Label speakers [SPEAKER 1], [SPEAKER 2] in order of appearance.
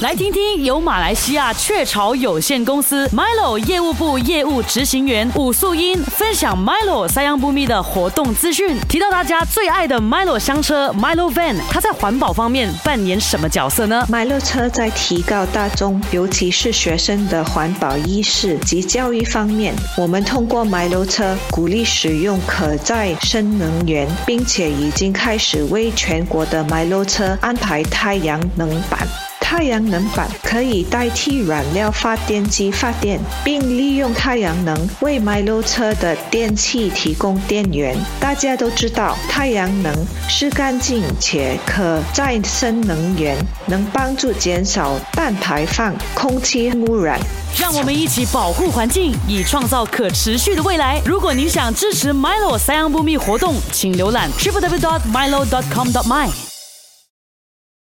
[SPEAKER 1] 来听听由马来西亚雀巢有限公司 Milo 业务部业务执行员武素英分享 Milo 三样不密的活动资讯，提到大家最爱的 Milo 香车 Milo Van，它在环保方面扮演什么角色呢
[SPEAKER 2] ？Milo 车在提高大众，尤其是学生的环保意识及教育方面，我们通过 Milo 车鼓励使用可再生能源，并且已经开始为全国的 Milo 车安排太阳能板。太阳能板可以代替燃料发电机发电，并利用太阳能为 Milo 车的电器提供电源。大家都知道，太阳能是干净且可再生能源，能帮助减少氮排放、空气污染。
[SPEAKER 1] 让我们一起保护环境，以创造可持续的未来。如果您想支持 Milo 三样不密活动，请浏览 www.milo.com.my。